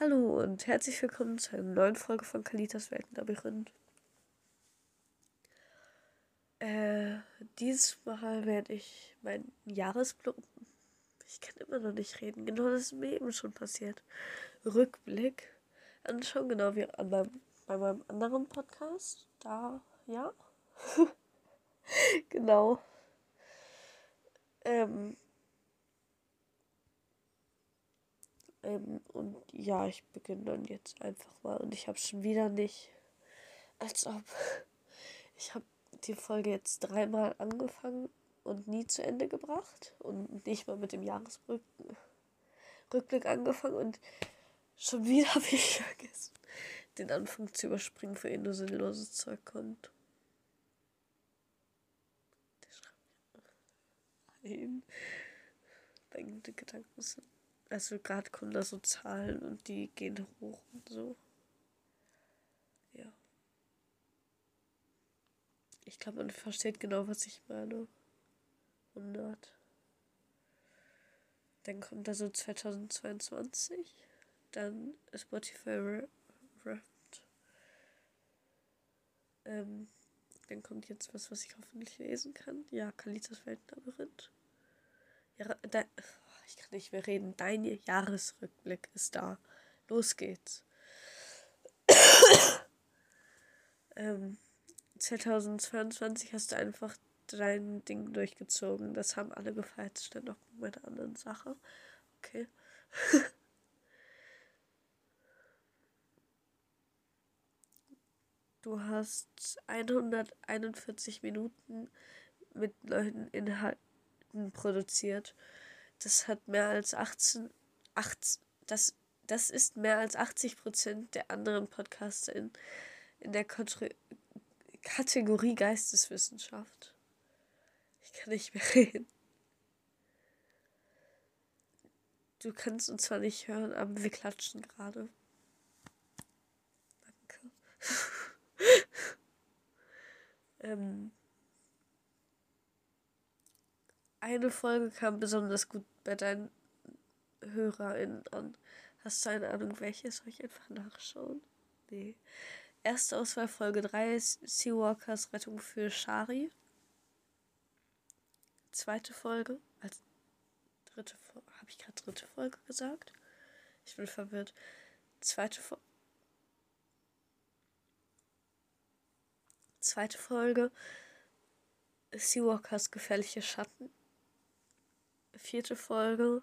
Hallo und herzlich willkommen zu einer neuen Folge von Kalitas Weltenlabyrinth. Äh, dieses Mal werde ich meinen Jahresblick. Ich kann immer noch nicht reden. Genau das ist mir eben schon passiert. Rückblick anschauen, genau wie an meinem, bei meinem anderen Podcast. Da, ja. genau. Ähm, Ähm, und ja, ich beginne dann jetzt einfach mal. Und ich habe schon wieder nicht, als ob ich habe die Folge jetzt dreimal angefangen und nie zu Ende gebracht und nicht mal mit dem Jahresrückblick angefangen und schon wieder habe ich vergessen, den Anfang zu überspringen, für ihn nur sinnloses Zeug kommt. Der schreibt Nein. Meine Gedanken sind also gerade kommen da so Zahlen und die gehen hoch und so. Ja. Ich glaube, man versteht genau, was ich meine. 100. Dann kommt da so 2022. Dann Spotify Wrapped. Ähm, dann kommt jetzt was, was ich hoffentlich lesen kann. Ja, Kalitas Weltenlabyrinth. Ja, da, ich kann nicht mehr reden. Dein Jahresrückblick ist da. Los geht's. ähm, 2022 hast du einfach dein Ding durchgezogen. Das haben alle gefeiert. Das stand noch bei meiner anderen Sache. Okay. du hast 141 Minuten mit neuen Inhalten produziert das hat mehr als 18, 18 das, das ist mehr als 80 Prozent der anderen Podcasts in, in der Kontri Kategorie Geisteswissenschaft. Ich kann nicht mehr reden. Du kannst uns zwar nicht hören, aber wir klatschen gerade. Danke. ähm, eine Folge kam besonders gut bei deinen HörerInnen an. Hast du eine Ahnung, welche? Soll ich einfach nachschauen? Nee. Erste Auswahl Folge 3 ist Seawalkers Rettung für Shari. Zweite Folge. Als dritte Folge. Habe ich gerade dritte Folge gesagt? Ich bin verwirrt. Zweite Folge. Zweite Folge. Seawalkers gefährliche Schatten vierte Folge.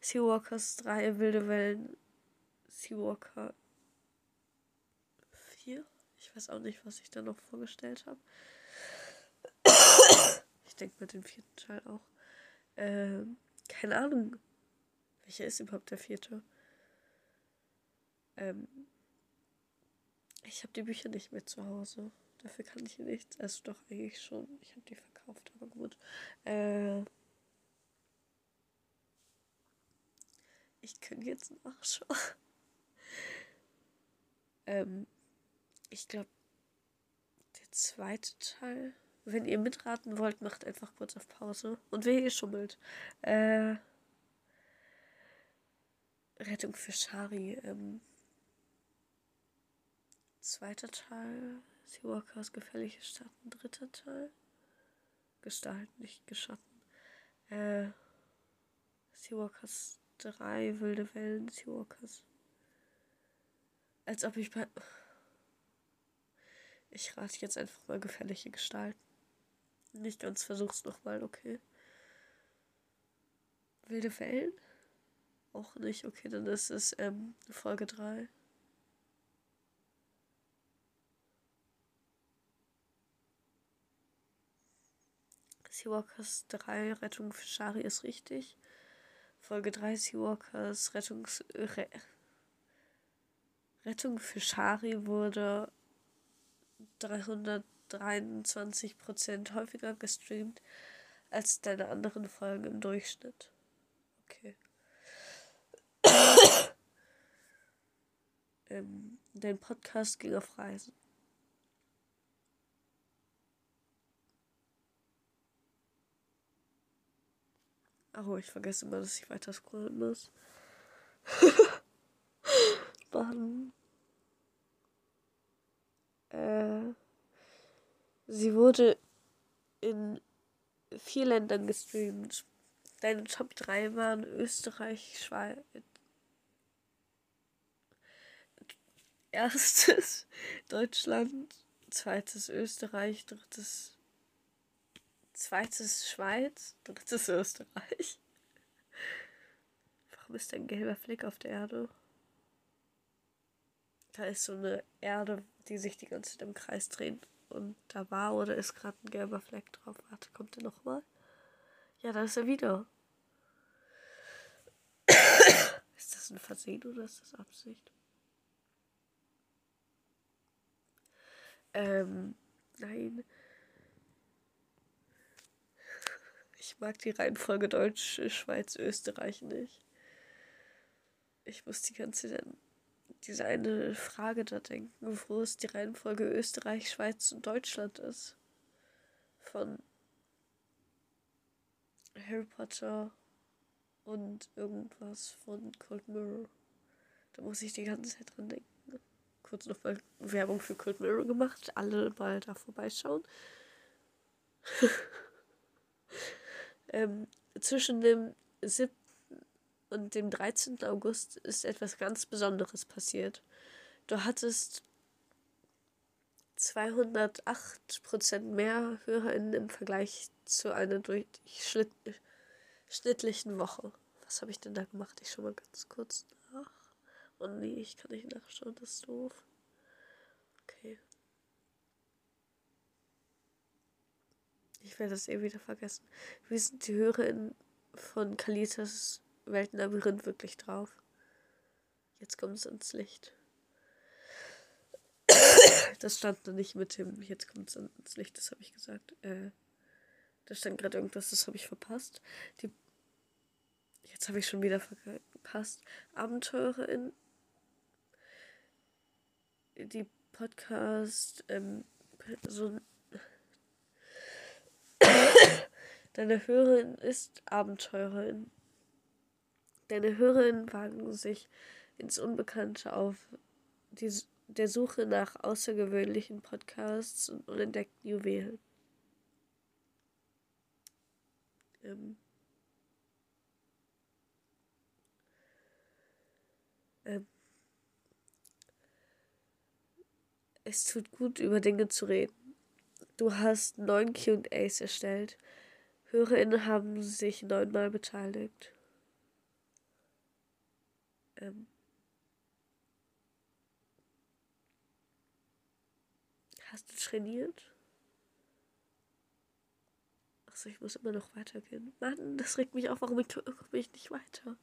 Seawalkers 3 Wilde Wellen. Seawalker 4. Ich weiß auch nicht, was ich da noch vorgestellt habe. ich denke mit dem vierten Teil auch. Ähm, keine Ahnung. Welcher ist überhaupt der vierte? Ähm, ich habe die Bücher nicht mehr zu Hause. Dafür kann ich nichts. Also doch eigentlich schon. Ich habe die verkauft, aber gut. Äh, Ich könnte jetzt nachschauen. ähm, ich glaube, der zweite Teil. Wenn ihr mitraten wollt, macht einfach kurz auf Pause. Und wer hier schummelt. Äh, Rettung für Shari. Ähm, zweiter Teil. Seawalkers gefährliche Schatten. Dritter Teil. Gestalt, nicht Geschatten. Äh, Seawalkers drei wilde Wellen Seawalkers. Als ob ich bei. Ich rate jetzt einfach mal gefährliche Gestalten. Nicht ganz versuch's nochmal, okay. Wilde Wellen? Auch nicht, okay, dann ist es ähm, Folge 3. Seawalkers 3 Rettung für Shari ist richtig. Folge 3 Seawalkers Rettungs Re Rettung für Shari wurde 323% häufiger gestreamt als deine anderen Folgen im Durchschnitt. Okay. ähm, dein Podcast ging auf Reisen. Oh, ich vergesse immer, dass ich weiter scrollen muss. Mann. Äh, sie wurde in vier Ländern gestreamt. Deine Top 3 waren Österreich, Schweiz. Erstes Deutschland, zweites Österreich, drittes zweites Schweiz, drittes Österreich. Warum ist ein gelber Fleck auf der Erde? Da ist so eine Erde, die sich die ganze Zeit im Kreis dreht. Und da war oder ist gerade ein gelber Fleck drauf. Warte, kommt der nochmal? Ja, da ist er wieder. ist das ein Versehen oder ist das Absicht? Ähm, nein. Ich mag die Reihenfolge Deutsch, Schweiz, Österreich nicht. Ich muss die ganze Zeit diese eine Frage da denken, wo es die Reihenfolge Österreich, Schweiz und Deutschland ist. Von Harry Potter und irgendwas von Cold Mirror. Da muss ich die ganze Zeit dran denken kurz nochmal Werbung für Cold Mirror gemacht. Alle mal da vorbeischauen. ähm, zwischen dem 7. und dem 13. August ist etwas ganz Besonderes passiert. Du hattest 208% mehr HörerInnen im Vergleich zu einer durchschnittlichen Woche. Was habe ich denn da gemacht? Ich schau mal ganz kurz nach. Oh nee, ich kann nicht nachschauen, das ist doof. Okay. Ich werde das eh wieder vergessen. Wie sind die HörerInnen von Kalitas Weltenlabyrinth wirklich drauf? Jetzt kommt es ins Licht. Das stand da nicht mit dem, jetzt kommt es ins Licht, das habe ich gesagt. Äh, da stand gerade irgendwas, das habe ich verpasst. Die, jetzt habe ich schon wieder verpasst. Abenteurerin die Podcast ähm, so Deine Hörerin ist Abenteurerin. Deine Hörerin wagen sich ins Unbekannte auf die, der Suche nach außergewöhnlichen Podcasts und unentdeckten Juwelen. Ähm, ähm, es tut gut, über Dinge zu reden. Du hast neun QAs erstellt. HörerInnen haben sich neunmal beteiligt. Ähm. Hast du trainiert? Achso, ich muss immer noch weitergehen. Mann, das regt mich auf. Warum komme ich nicht weiter?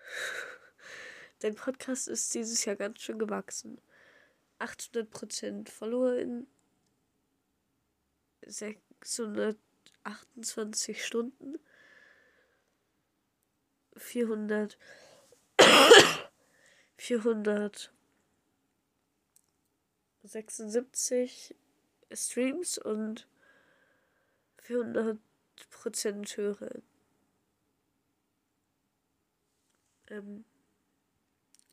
Dein Podcast ist dieses Jahr ganz schön gewachsen. 800% FollowerInnen, 600 28 Stunden, 400, 476 Streams und 400 Prozent höre. Ähm,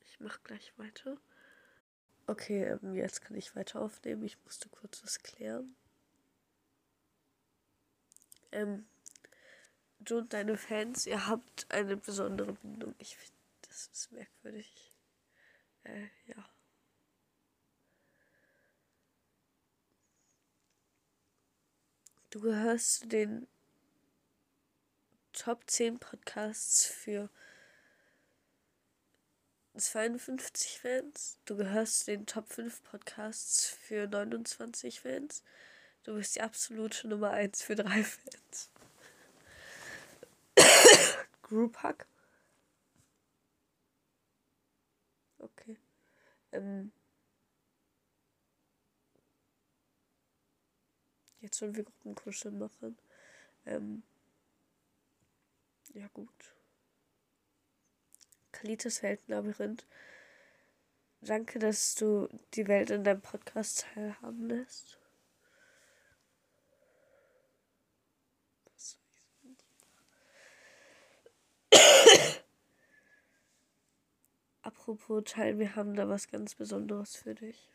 ich mach gleich weiter. Okay, ähm, jetzt kann ich weiter aufnehmen. Ich musste kurz was klären. Ähm, du und deine Fans, ihr habt eine besondere Bindung. Ich finde, das ist merkwürdig. Äh, ja. Du gehörst zu den Top 10 Podcasts für 52 Fans. Du gehörst den Top 5 Podcasts für 29 Fans. Du bist die absolute Nummer 1 für 3 Fans. Group Hack. Okay. Ähm. Jetzt sollen wir Gruppenkuscheln machen. Ähm. Ja, gut. Kalites Weltenlabyrinth. Danke, dass du die Welt in deinem Podcast teilhaben lässt. Apropos Teil, wir haben da was ganz Besonderes für dich.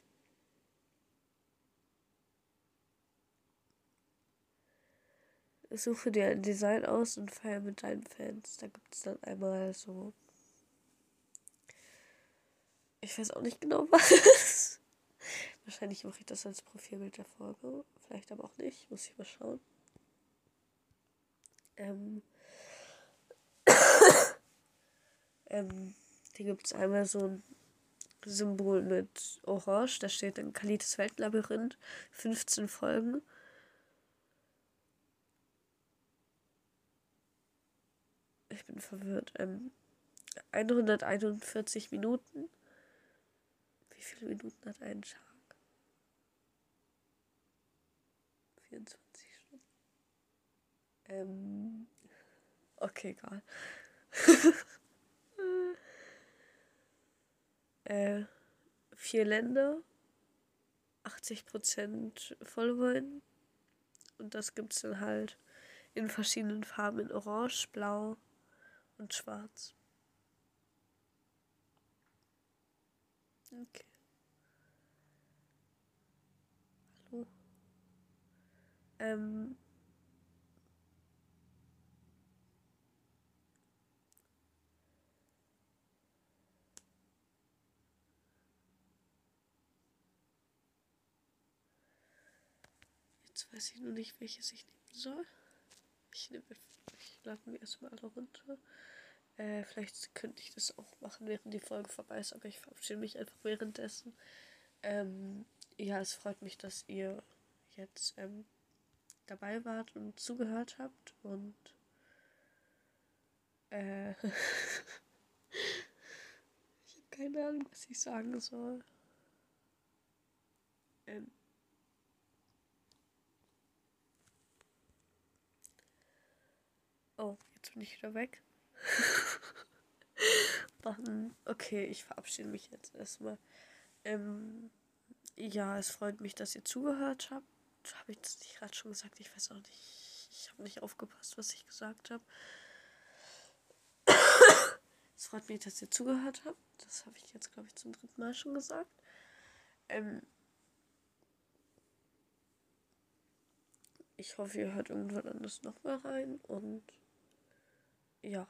Suche dir ein Design aus und feier mit deinen Fans. Da gibt es dann einmal so. Ich weiß auch nicht genau was. Wahrscheinlich mache ich das als Profilbild der Folge. Vielleicht aber auch nicht. Muss ich mal schauen. Ähm. ähm hier gibt es einmal so ein Symbol mit Orange. Da steht dann Kalites Weltlabyrinth. 15 Folgen. Ich bin verwirrt. Ähm, 141 Minuten. Wie viele Minuten hat ein Tag? 24 Stunden. Ähm, okay, egal. äh, vier Länder, 80% Vollwein. Und das gibt es dann halt in verschiedenen Farben, in Orange, Blau und Schwarz. Okay. Hallo. Ähm. Weiß ich nur nicht, welches ich nehmen soll. Ich nehme, ich lade mir erstmal alle runter. Äh, vielleicht könnte ich das auch machen, während die Folge vorbei ist, aber ich verabschiede mich einfach währenddessen. Ähm, ja, es freut mich, dass ihr jetzt ähm, dabei wart und zugehört habt und äh, ich habe keine Ahnung, was ich sagen soll. Ähm, oh, jetzt bin ich wieder weg. okay, ich verabschiede mich jetzt erstmal. Ähm, ja, es freut mich, dass ihr zugehört habt. Habe ich das nicht gerade schon gesagt? Ich weiß auch nicht. Ich habe nicht aufgepasst, was ich gesagt habe. es freut mich, dass ihr zugehört habt. Das habe ich jetzt, glaube ich, zum dritten Mal schon gesagt. Ähm, ich hoffe, ihr hört irgendwann anders nochmal rein und ja.